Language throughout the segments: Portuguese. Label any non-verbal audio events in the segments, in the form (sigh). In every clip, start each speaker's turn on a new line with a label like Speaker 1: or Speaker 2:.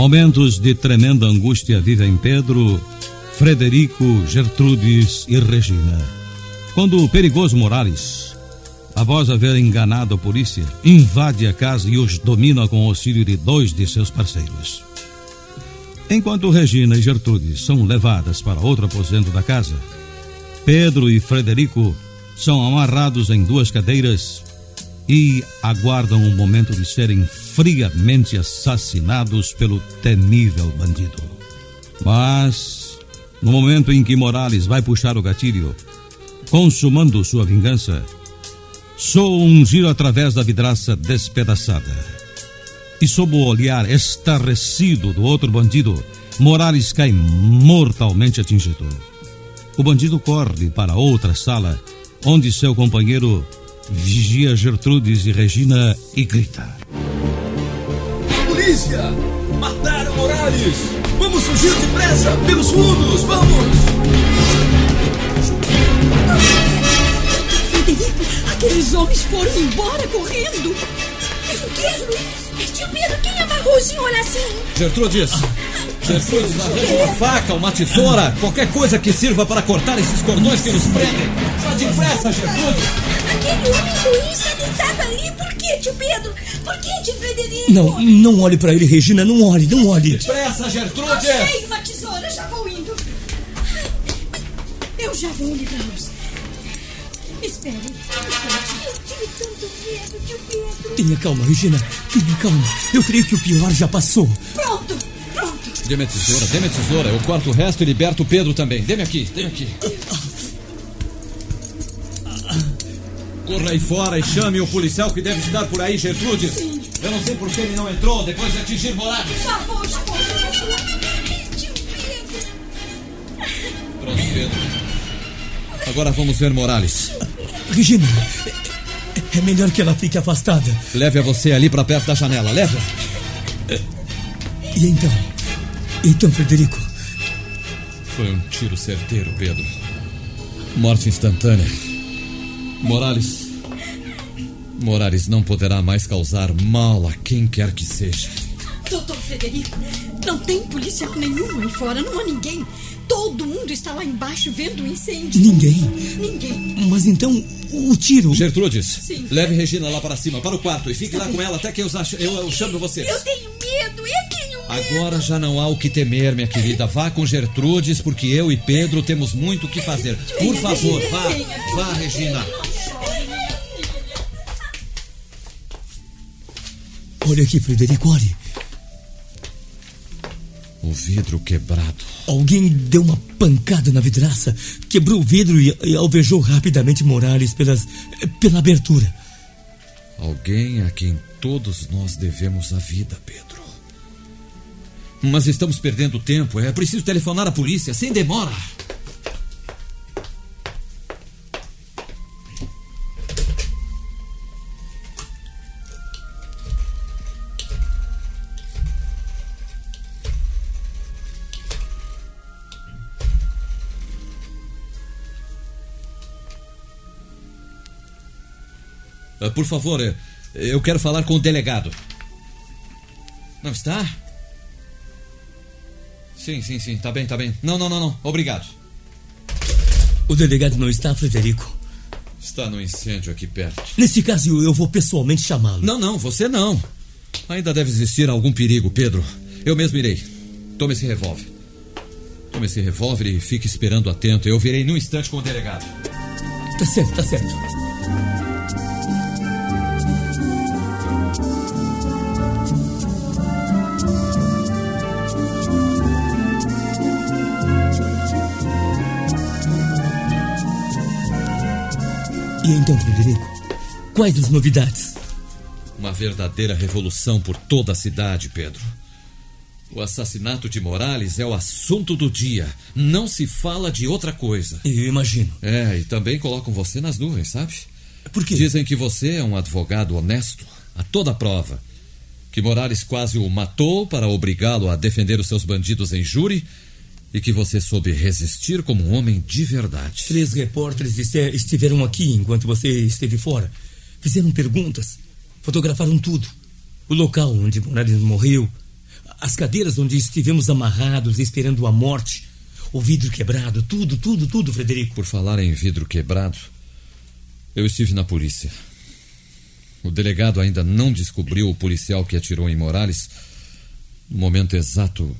Speaker 1: Momentos de tremenda angústia vivem Pedro, Frederico, Gertrudes e Regina. Quando o perigoso Morales, após haver enganado a polícia, invade a casa e os domina com o auxílio de dois de seus parceiros. Enquanto Regina e Gertrudes são levadas para outro aposento da casa, Pedro e Frederico são amarrados em duas cadeiras e aguardam o momento de serem friamente assassinados pelo temível bandido. Mas, no momento em que Morales vai puxar o gatilho, consumando sua vingança, soa um giro através da vidraça despedaçada. E sob o olhar estarrecido do outro bandido, Morales cai mortalmente atingido. O bandido corre para outra sala, onde seu companheiro vigia Gertrudes e Regina e grita.
Speaker 2: Polícia! Mataram Morales! Vamos fugir depressa! Pelos fundos! Vamos!
Speaker 3: Aqueles homens foram embora correndo. O que é isso? Tio Pedro, quem amarrou o senhor assim?
Speaker 2: Gertrudes! Gertrudes, arranja uma faca, uma tesoura, qualquer coisa que sirva para cortar esses cordões que nos prendem. Vá depressa, Gertrudes!
Speaker 3: Aquele homem ruim está deitado ali. Por quê, tio Pedro? Por quê, tio Frederico?
Speaker 4: Não, não olhe para ele, Regina, não olhe, não olhe.
Speaker 2: Depressa, Gertrudes!
Speaker 3: Achei uma tesoura, já vou indo. Eu já vou livrá-los. Espere, espere. Eu tive tanto medo, tio Pedro.
Speaker 4: Tenha calma, Regina, tenha calma. Eu creio que o pior já passou.
Speaker 3: Pronto, pronto.
Speaker 2: Dê-me a tesoura, dê-me a tesoura. Eu corto o resto e liberto o Pedro também. Dê-me aqui, dê-me aqui. Corra aí fora e chame o policial que deve estar por aí, Gertrudes. Eu não sei por que ele não entrou depois de atingir Morales.
Speaker 3: Já vou, já vou. Tio Pedro.
Speaker 2: Pronto, Pedro. Agora vamos ver Morales.
Speaker 4: Regina, é- é melhor que ela fique afastada.
Speaker 2: Leve-a você ali para perto da janela, leve-a.
Speaker 4: E então? Então, Frederico,
Speaker 2: Foi um tiro certeiro, Pedro. Morte instantânea. Morales. Morales não poderá mais causar mal a quem quer que seja.
Speaker 3: Doutor Frederico, não tem policial nenhum aí fora, não há ninguém. Todo mundo está lá embaixo vendo o incêndio.
Speaker 4: ninguém.
Speaker 3: Ninguém.
Speaker 4: Mas então, o tiro.
Speaker 2: Gertrudes,
Speaker 3: Sim.
Speaker 2: leve Regina lá para cima, para o quarto, e fique lá com ela até que eu, eu, eu chame vocês.
Speaker 3: Eu tenho medo, eu tenho medo.
Speaker 2: Agora já não há o que temer, minha querida. Vá com Gertrudes, porque eu e Pedro temos muito o que fazer. Por favor, vá. Vá, Regina.
Speaker 4: Olha aqui, Frederico, olhe.
Speaker 2: O vidro quebrado.
Speaker 4: Alguém deu uma pancada na vidraça, quebrou o vidro e, e alvejou rapidamente Morales pelas, pela abertura.
Speaker 2: Alguém a quem todos nós devemos a vida, Pedro. Mas estamos perdendo tempo. É preciso telefonar à polícia, sem demora. Por favor, eh, eu quero falar com o delegado. Não está? Sim, sim, sim. Tá bem, tá bem. Não, não, não, não. Obrigado.
Speaker 4: O delegado não está, Frederico.
Speaker 2: Está no incêndio aqui perto.
Speaker 4: Nesse caso, eu vou pessoalmente chamá-lo.
Speaker 2: Não, não, você não. Ainda deve existir algum perigo, Pedro. Eu mesmo irei. Tome esse revólver. Tome esse revólver e fique esperando atento. Eu virei num instante com o delegado.
Speaker 4: Tá certo, tá certo. E então, Frederico? Quais as novidades?
Speaker 2: Uma verdadeira revolução por toda a cidade, Pedro. O assassinato de Morales é o assunto do dia. Não se fala de outra coisa.
Speaker 4: Eu imagino.
Speaker 2: É, e também colocam você nas nuvens, sabe?
Speaker 4: Por quê?
Speaker 2: Dizem que você é um advogado honesto, a toda prova. Que Morales quase o matou para obrigá-lo a defender os seus bandidos em júri e que você soube resistir como um homem de verdade.
Speaker 4: Três repórteres estiveram aqui enquanto você esteve fora. Fizeram perguntas, fotografaram tudo. O local onde Morales morreu, as cadeiras onde estivemos amarrados esperando a morte, o vidro quebrado, tudo, tudo, tudo, Frederico.
Speaker 2: Por falar em vidro quebrado, eu estive na polícia. O delegado ainda não descobriu o policial que atirou em Morales no momento exato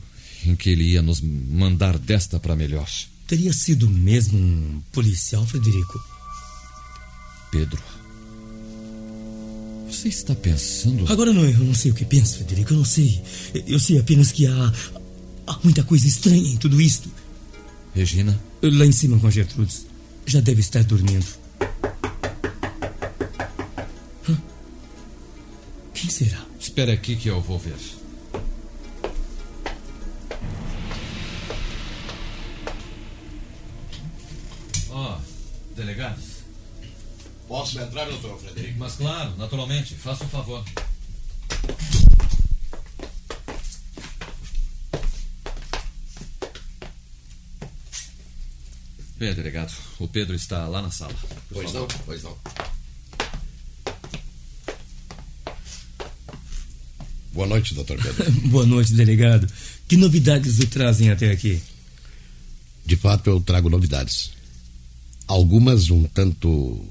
Speaker 2: em que ele ia nos mandar desta para melhor.
Speaker 4: Teria sido mesmo um policial, Frederico?
Speaker 2: Pedro. Você está pensando.
Speaker 4: Agora não, eu não sei o que penso, Frederico, eu não sei. Eu sei apenas que há, há muita coisa estranha em tudo isto.
Speaker 2: Regina?
Speaker 4: Lá em cima com a Gertrudes. Já deve estar dormindo. Hã? Quem será?
Speaker 2: Espere aqui que eu vou ver.
Speaker 5: Posso entrar, doutor Frederico?
Speaker 2: Mas claro, naturalmente, faça um favor. Bem, delegado, o Pedro está lá na sala. Por
Speaker 5: Pois
Speaker 2: favor.
Speaker 5: não, pois não. Boa noite, doutor Pedro. (laughs)
Speaker 4: Boa noite, delegado. Que novidades o trazem até aqui?
Speaker 5: De fato, eu trago novidades. Algumas um tanto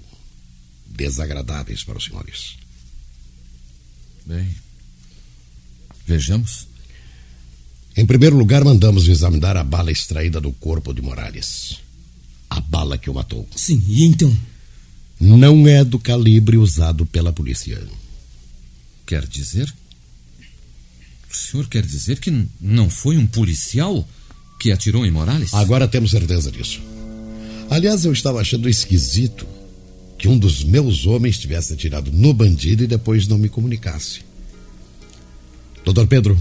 Speaker 5: desagradáveis para os senhores.
Speaker 2: Bem, vejamos.
Speaker 5: Em primeiro lugar, mandamos examinar a bala extraída do corpo de Morales. A bala que o matou.
Speaker 4: Sim, e então?
Speaker 5: Não é do calibre usado pela polícia.
Speaker 2: Quer dizer? O senhor quer dizer que não foi um policial que atirou em Morales?
Speaker 5: Agora temos certeza disso. Aliás, eu estava achando esquisito que um dos meus homens tivesse atirado no bandido e depois não me comunicasse. Doutor Pedro,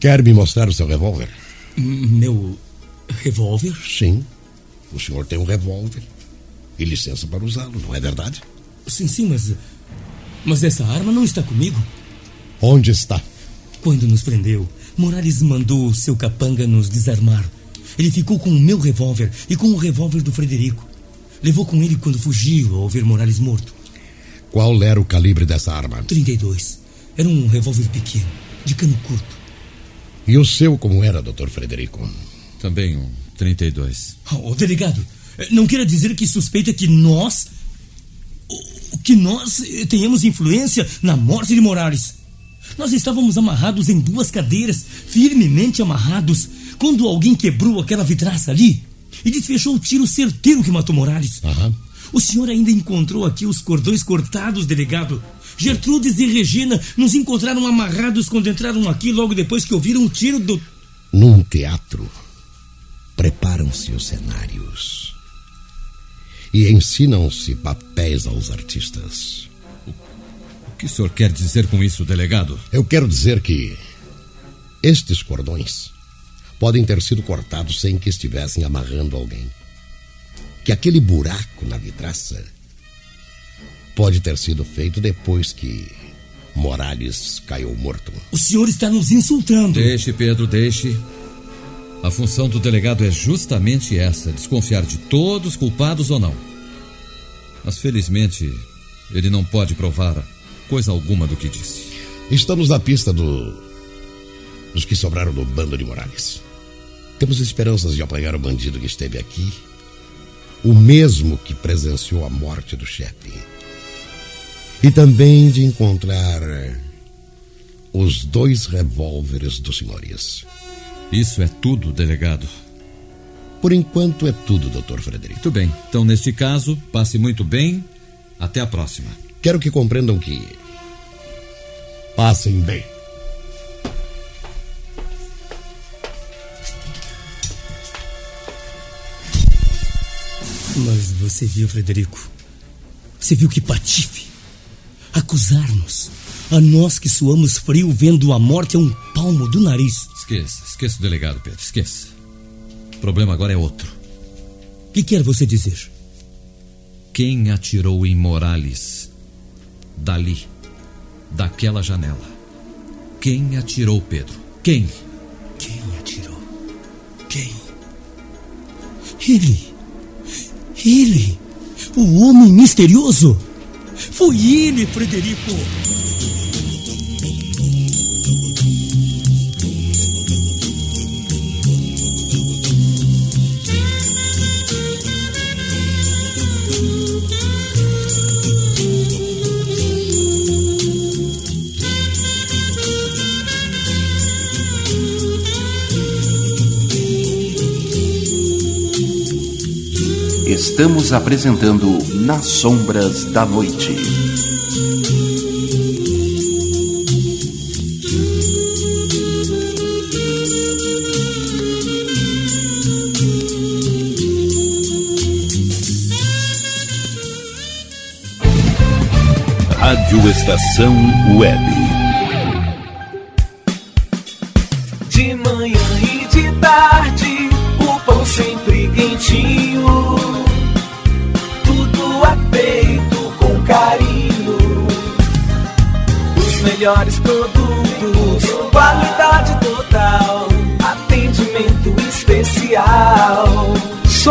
Speaker 5: quer me mostrar o seu revólver?
Speaker 4: Meu revólver?
Speaker 5: Sim, o senhor tem um revólver e licença para usá-lo, não é verdade?
Speaker 4: Sim, sim, mas. Mas essa arma não está comigo.
Speaker 5: Onde está?
Speaker 4: Quando nos prendeu, Morales mandou o seu capanga nos desarmar. Ele ficou com o meu revólver e com o revólver do Frederico. Levou com ele quando fugiu ao ver Morales morto.
Speaker 5: Qual era o calibre dessa arma?
Speaker 4: 32. Era um revólver pequeno, de cano curto.
Speaker 5: E o seu como era, doutor Frederico?
Speaker 2: Também um 32.
Speaker 4: Ô, delegado, eh, não queira dizer que suspeita que nós. que nós eh, tenhamos influência na morte de Morales. Nós estávamos amarrados em duas cadeiras, firmemente amarrados, quando alguém quebrou aquela vidraça ali e desfechou o tiro certeiro que matou Morales.
Speaker 5: Aham.
Speaker 4: O senhor ainda encontrou aqui os cordões cortados, delegado. Gertrudes e Regina nos encontraram amarrados quando entraram aqui logo depois que ouviram o tiro do.
Speaker 5: Num teatro, preparam-se os cenários e ensinam-se papéis aos artistas.
Speaker 2: O que o senhor quer dizer com isso, delegado?
Speaker 5: Eu quero dizer que estes cordões podem ter sido cortados sem que estivessem amarrando alguém. Que aquele buraco na vidraça pode ter sido feito depois que Morales caiu morto.
Speaker 4: O senhor está nos insultando.
Speaker 2: Deixe, Pedro, deixe. A função do delegado é justamente essa: desconfiar de todos, culpados ou não. Mas felizmente, ele não pode provar coisa alguma do que disse.
Speaker 5: Estamos na pista do dos que sobraram do bando de Morales. Temos esperanças de apanhar o bandido que esteve aqui, o mesmo que presenciou a morte do chefe. E também de encontrar os dois revólveres dos senhores.
Speaker 2: Isso é tudo, delegado.
Speaker 5: Por enquanto é tudo, doutor Frederico.
Speaker 2: Muito bem. Então, neste caso, passe muito bem. Até a próxima.
Speaker 5: Quero que compreendam que. Passem bem.
Speaker 4: Mas você viu, Frederico? Você viu que patife? Acusar-nos. A nós que suamos frio vendo a morte a um palmo do nariz.
Speaker 2: Esqueça, esqueça o delegado, Pedro, esqueça. O problema agora é outro.
Speaker 4: O que quer você dizer?
Speaker 2: Quem atirou em Morales? Dali, daquela janela. Quem atirou, Pedro? Quem?
Speaker 4: Quem atirou? Quem? Ele. Ele. O homem misterioso. Foi ele, Frederico.
Speaker 6: Estamos apresentando Nas Sombras da Noite. Rádio Estação Web.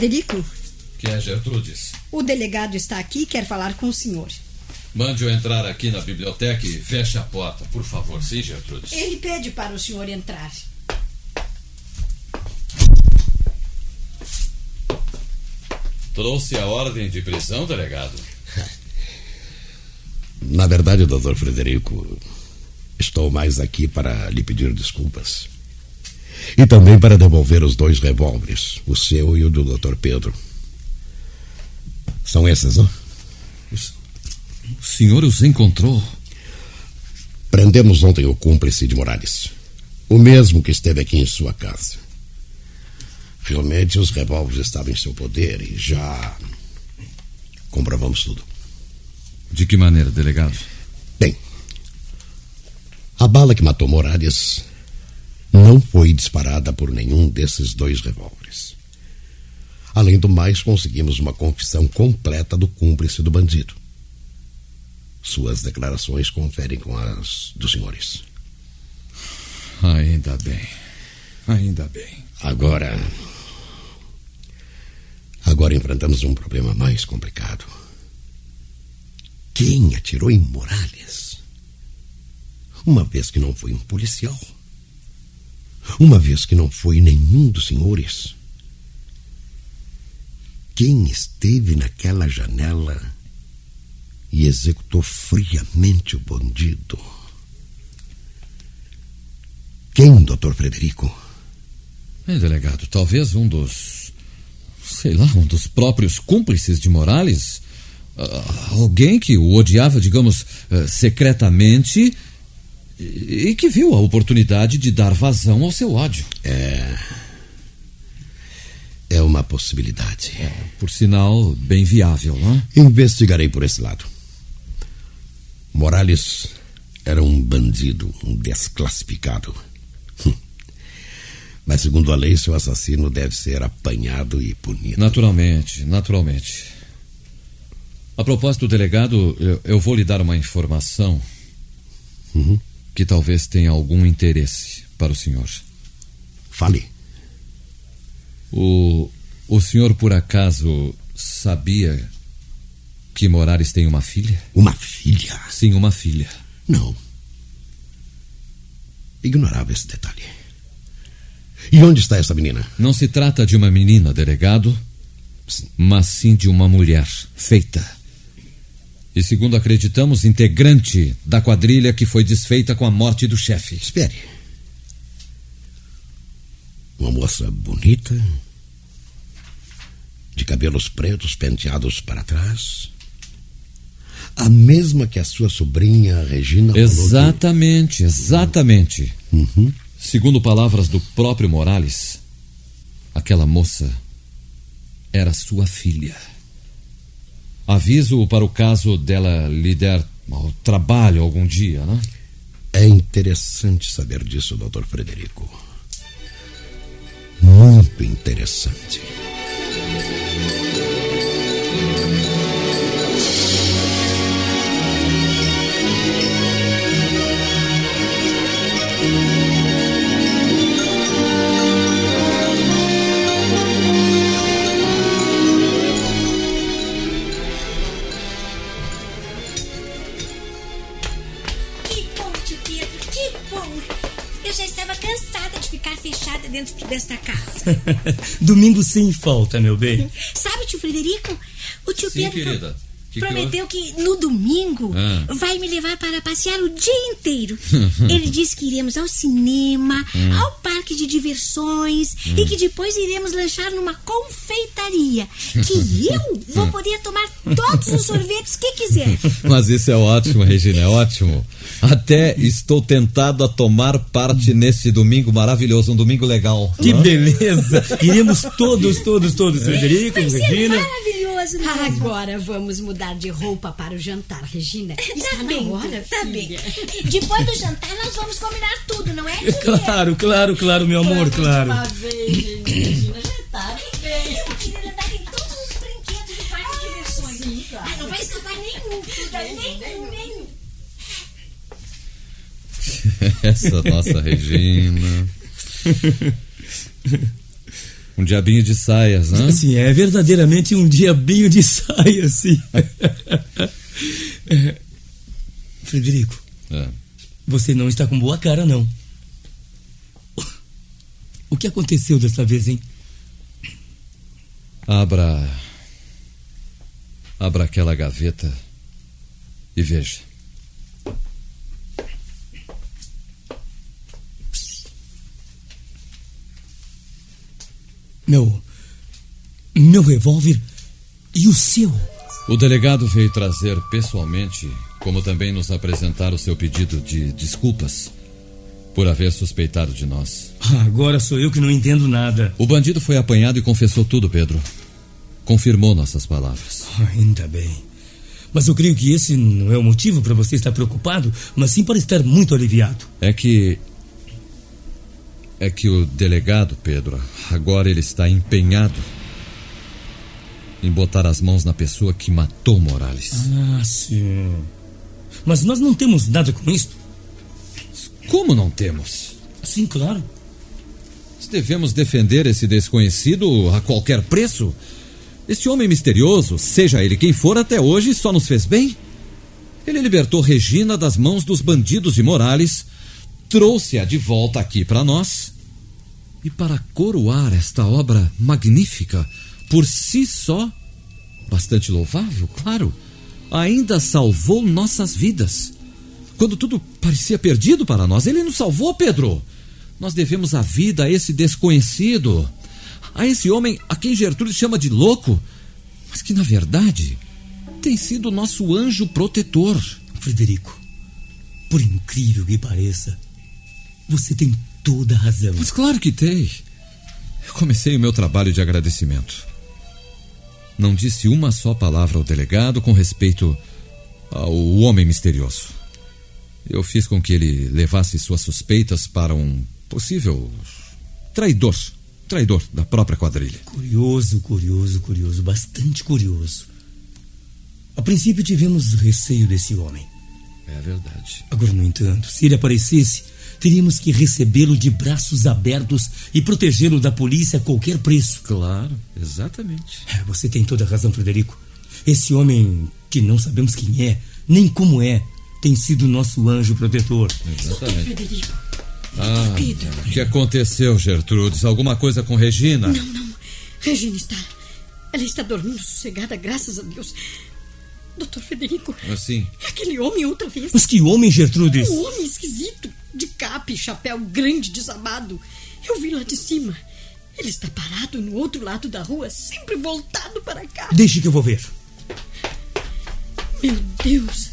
Speaker 3: Frederico,
Speaker 2: Que é Gertrudes?
Speaker 3: o delegado está aqui e quer falar com o senhor.
Speaker 2: Mande-o entrar aqui na biblioteca e feche a porta, por favor. Sim, Gertrudes.
Speaker 3: Ele pede para o senhor entrar.
Speaker 2: Trouxe a ordem de prisão, delegado? (laughs)
Speaker 5: Na verdade, doutor Frederico, estou mais aqui para lhe pedir desculpas. E também para devolver os dois revólveres, o seu e o do doutor Pedro. São esses, não?
Speaker 2: O senhor os encontrou?
Speaker 5: Prendemos ontem o cúmplice de Morales. O mesmo que esteve aqui em sua casa. Realmente os revólveres estavam em seu poder e já comprovamos tudo.
Speaker 2: De que maneira, delegado?
Speaker 5: Bem, a bala que matou Morales não foi disparada por nenhum desses dois revólveres. Além do mais, conseguimos uma confissão completa do cúmplice do bandido. Suas declarações conferem com as dos senhores.
Speaker 2: Ainda bem. Ainda bem.
Speaker 5: Agora. Agora enfrentamos um problema mais complicado. Quem atirou em Morales? Uma vez que não foi um policial. Uma vez que não foi nenhum dos senhores. Quem esteve naquela janela e executou friamente o bandido? Quem, doutor Frederico?
Speaker 2: É, delegado, talvez um dos. Sei lá, um dos próprios cúmplices de Morales? Ah, alguém que o odiava, digamos, ah, secretamente e, e que viu a oportunidade de dar vazão ao seu ódio.
Speaker 5: É. É uma possibilidade.
Speaker 2: Por sinal, bem viável, não é?
Speaker 5: Investigarei por esse lado. Morales era um bandido, um desclassificado. Hum. Mas, segundo a lei, seu assassino deve ser apanhado e punido.
Speaker 2: Naturalmente, naturalmente. A propósito, delegado, eu, eu vou lhe dar uma informação
Speaker 5: Uhum.
Speaker 2: Que talvez tenha algum interesse para o senhor.
Speaker 5: Fale.
Speaker 2: O, o senhor, por acaso, sabia que Morales tem uma filha?
Speaker 5: Uma filha?
Speaker 2: Sim, uma filha.
Speaker 5: Não. Ignorava esse detalhe. E onde está essa menina?
Speaker 2: Não se trata de uma menina, delegado, mas sim de uma mulher feita. E segundo acreditamos, integrante da quadrilha que foi desfeita com a morte do chefe.
Speaker 5: Espere. Uma moça bonita, de cabelos pretos penteados para trás. A mesma que a sua sobrinha Regina falou que-
Speaker 2: Exatamente, exatamente.
Speaker 5: Uhum.
Speaker 2: Segundo palavras do próprio Morales, aquela moça era sua filha. Aviso para o caso dela lhe der ao trabalho algum dia, né?
Speaker 5: É interessante saber disso, doutor Frederico. Muito interessante.
Speaker 7: Fechada dentro desta casa. (laughs)
Speaker 4: Domingo sem falta, meu bem.
Speaker 7: Sabe, tio Frederico? O tio
Speaker 2: Sim,
Speaker 7: Pedro.
Speaker 2: querida. Que
Speaker 7: prometeu que, no domingo
Speaker 2: Ah.
Speaker 7: vai me levar para passear o dia inteiro. (laughs) Ele disse que iremos ao cinema,
Speaker 2: Hum.
Speaker 7: ao parque de diversões e que depois iremos lanchar numa confeitaria. Que (laughs) eu vou poder tomar todos os sorvetes que quiser.
Speaker 2: Mas isso é ótimo, Regina, é ótimo. Até estou tentado a tomar parte nesse domingo maravilhoso, um domingo legal.
Speaker 4: Que
Speaker 2: Hã?
Speaker 4: beleza! Iremos todos, todos, todos, Frederico, Regina.
Speaker 7: maravilhoso mesmo.
Speaker 3: Agora vamos mudar de roupa para o jantar, Regina. Está
Speaker 7: Tá
Speaker 3: na
Speaker 7: bem,
Speaker 3: hora,
Speaker 7: tá bem. Depois do jantar nós vamos combinar tudo, não é? (laughs)
Speaker 4: Claro, claro, claro, meu amor, claro.
Speaker 3: Uma vez, Regina, já tá bem.
Speaker 7: Eu queria andar em todos os brinquedos do parque de diversões.
Speaker 3: Sim, claro.
Speaker 7: Ah, não vai escapar nenhum, nenhum, nenhum. (laughs)
Speaker 2: Essa nossa Regina. (laughs) Um diabinho de saias, né?
Speaker 4: Sim, é verdadeiramente um diabinho de saia, sim. É. Frederico,
Speaker 2: É.
Speaker 4: você não está com boa cara, não. O que aconteceu dessa vez, hein?
Speaker 2: Abra. Abra aquela gaveta e veja.
Speaker 4: Meu. Meu revólver e o seu.
Speaker 2: O delegado veio trazer pessoalmente, como também nos apresentar o seu pedido de desculpas por haver suspeitado de nós.
Speaker 4: Ah, Agora sou eu que não entendo nada.
Speaker 2: O bandido foi apanhado e confessou tudo, Pedro. Confirmou nossas palavras.
Speaker 4: Ah, Ainda bem. Mas eu creio que esse não é o motivo para você estar preocupado, mas sim para estar muito aliviado.
Speaker 2: É que. É que o delegado, Pedro, agora ele está empenhado em botar as mãos na pessoa que matou Morales.
Speaker 4: Ah, sim. Mas nós não temos nada com isso.
Speaker 2: Como não temos?
Speaker 4: Sim, claro.
Speaker 2: Devemos defender esse desconhecido a qualquer preço. Este homem misterioso, seja ele quem for, até hoje só nos fez bem. Ele libertou Regina das mãos dos bandidos de Morales, trouxe-a de volta aqui para nós. E para coroar esta obra magnífica, por si só, bastante louvável, claro, ainda salvou nossas vidas. Quando tudo parecia perdido para nós, ele nos salvou, Pedro. Nós devemos a vida a esse desconhecido, a esse homem a quem Gertrude chama de louco, mas que na verdade tem sido nosso anjo protetor.
Speaker 4: Frederico, por incrível que pareça, você tem toda a razão.
Speaker 2: Mas claro que tem. Eu comecei o meu trabalho de agradecimento. Não disse uma só palavra ao delegado com respeito ao homem misterioso. Eu fiz com que ele levasse suas suspeitas para um possível traidor. Traidor da própria quadrilha.
Speaker 4: Curioso, curioso, curioso, bastante curioso. A princípio tivemos receio desse homem.
Speaker 2: É verdade.
Speaker 4: Agora, no entanto, se ele aparecesse, teríamos que recebê-lo de braços abertos e protegê-lo da polícia a qualquer preço.
Speaker 2: Claro, exatamente.
Speaker 4: É, Você tem toda a razão, Frederico. Esse homem, que não sabemos quem é, nem como é, tem sido nosso anjo protetor.
Speaker 2: Exatamente.
Speaker 3: Frederico.
Speaker 2: Ah,
Speaker 3: Pedro.
Speaker 2: o que aconteceu, Gertrudes? Alguma coisa com Regina?
Speaker 3: Não, não. Regina está. Ela está dormindo sossegada, graças a Deus. Doutor Federico,
Speaker 2: Assim.
Speaker 3: é aquele homem outra vez.
Speaker 4: Mas que homem, Gertrudes?
Speaker 3: Um homem esquisito, de capa e chapéu grande desabado. Eu vi lá de cima. Ele está parado no outro lado da rua, sempre voltado para cá.
Speaker 4: Deixe que eu vou ver.
Speaker 3: Meu Deus!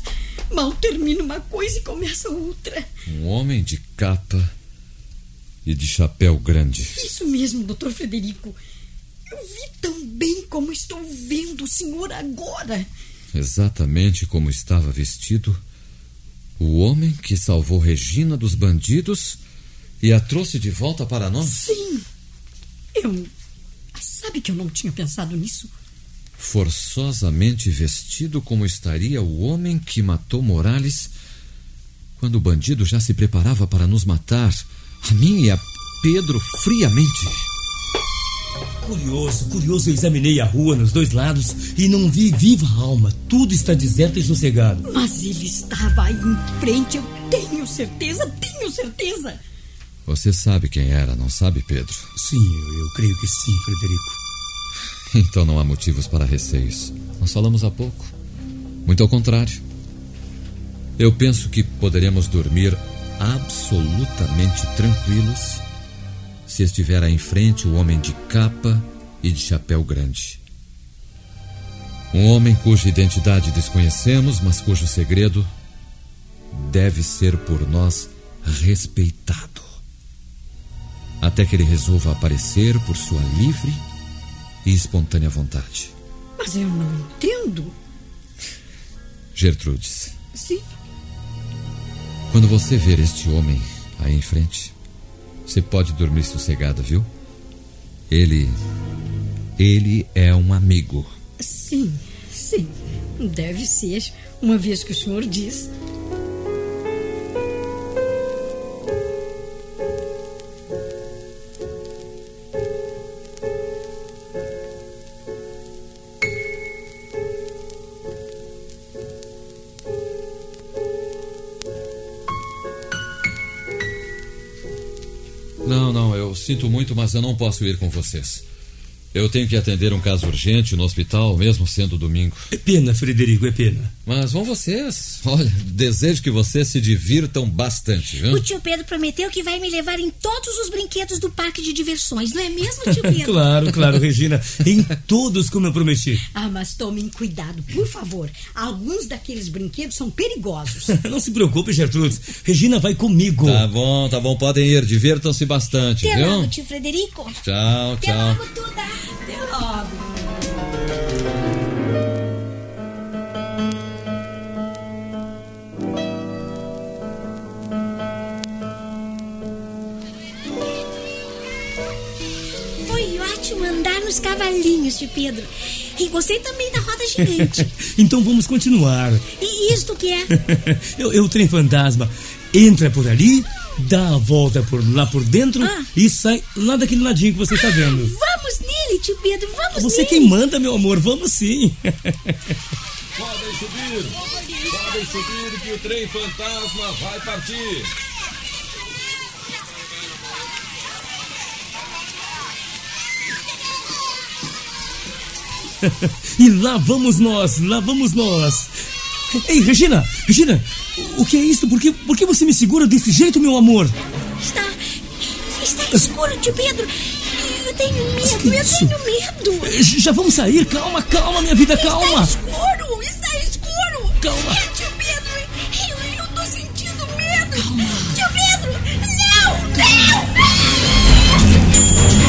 Speaker 3: Mal termina uma coisa e começa outra.
Speaker 2: Um homem de capa e de chapéu grande.
Speaker 3: Isso mesmo, doutor Federico. Eu vi tão bem como estou vendo o senhor agora.
Speaker 2: Exatamente como estava vestido o homem que salvou Regina dos bandidos e a trouxe de volta para nós.
Speaker 3: Sim. Eu. Sabe que eu não tinha pensado nisso?
Speaker 2: Forçosamente vestido como estaria o homem que matou Morales quando o bandido já se preparava para nos matar, a mim e a Pedro friamente.
Speaker 4: Curioso, curioso, eu examinei a rua nos dois lados e não vi viva alma. Tudo está deserto e sossegado.
Speaker 3: Mas ele estava aí em frente, eu tenho certeza, tenho certeza.
Speaker 2: Você sabe quem era, não sabe, Pedro?
Speaker 4: Sim, eu, eu creio que sim, Frederico. (laughs)
Speaker 2: Então não há motivos para receios. Nós falamos há pouco. Muito ao contrário. Eu penso que poderemos dormir absolutamente tranquilos se estiver aí em frente o homem de capa e de chapéu grande. Um homem cuja identidade desconhecemos, mas cujo segredo deve ser por nós respeitado. Até que ele resolva aparecer por sua livre e espontânea vontade.
Speaker 3: Mas eu não entendo.
Speaker 2: Gertrudes,
Speaker 3: Sim,
Speaker 2: quando você ver este homem aí em frente, você pode dormir sossegada, viu? Ele. Ele é um amigo.
Speaker 3: sim, sim. Deve ser, uma vez que o senhor diz.
Speaker 2: Sinto muito, mas eu não posso ir com vocês. Eu tenho que atender um caso urgente no hospital, mesmo sendo domingo.
Speaker 4: É pena, Frederico, é pena.
Speaker 2: Mas vão vocês. (laughs) Olha, desejo que vocês se divirtam bastante, viu?
Speaker 7: O tio Pedro prometeu que vai me levar em todos os brinquedos do parque de diversões, não é mesmo, tio (laughs) Pedro?
Speaker 4: Claro, claro, Regina. Em (laughs) todos, como eu prometi.
Speaker 3: Ah, mas tomem cuidado, por favor. Alguns daqueles brinquedos são perigosos.
Speaker 4: Não se preocupe, Gertrudes. Regina vai comigo.
Speaker 2: Tá bom, tá bom, podem ir, divirtam-se bastante,
Speaker 7: Até
Speaker 2: viu?
Speaker 7: logo, tio Frederico.
Speaker 2: Tchau,
Speaker 7: Até
Speaker 2: tchau.
Speaker 7: logo, Duda.
Speaker 3: Até logo.
Speaker 7: Nos cavalinhos, tio Pedro. E gostei também da roda gigante. (laughs)
Speaker 4: Então vamos continuar.
Speaker 7: E isto que é? (laughs)
Speaker 4: Eu, eu trem fantasma. Entra por ali, dá a volta por lá por dentro
Speaker 7: Ah.
Speaker 4: e sai lá daquele ladinho que você está vendo.
Speaker 7: Vamos nele, tio Pedro, vamos
Speaker 4: Você
Speaker 7: nele.
Speaker 4: quem manda, meu amor, vamos sim.
Speaker 1: Podem subir, podem subir que o trem fantasma vai partir. (laughs)
Speaker 4: E lá vamos nós, lá vamos nós. Ei, Regina, Regina, o que é isso? Por que, por que você me segura desse jeito, meu amor?
Speaker 7: Está, está escuro, tio Pedro. Eu tenho medo,
Speaker 4: que
Speaker 7: eu
Speaker 4: isso?
Speaker 7: tenho medo.
Speaker 4: Já vamos sair, calma, calma, minha vida, calma.
Speaker 7: Está escuro, está escuro.
Speaker 4: Calma.
Speaker 7: É, tio Pedro, eu, eu tô sentindo medo. Tio Pedro, não, não.
Speaker 6: Nas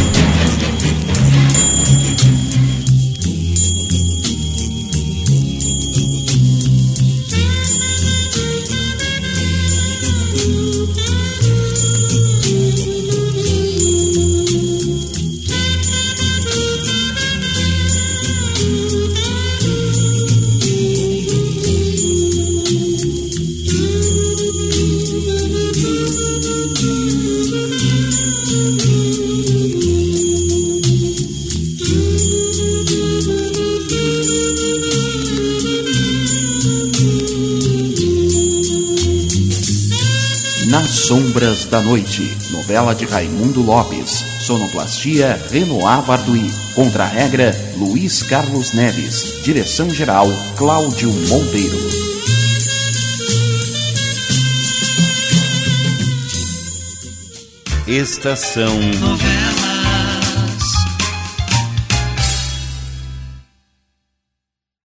Speaker 6: da Noite, novela de Raimundo Lopes, sonoplastia Renoir Barduí, contra-regra Luiz Carlos Neves, direção-geral Cláudio Monteiro. Estação.
Speaker 8: Novela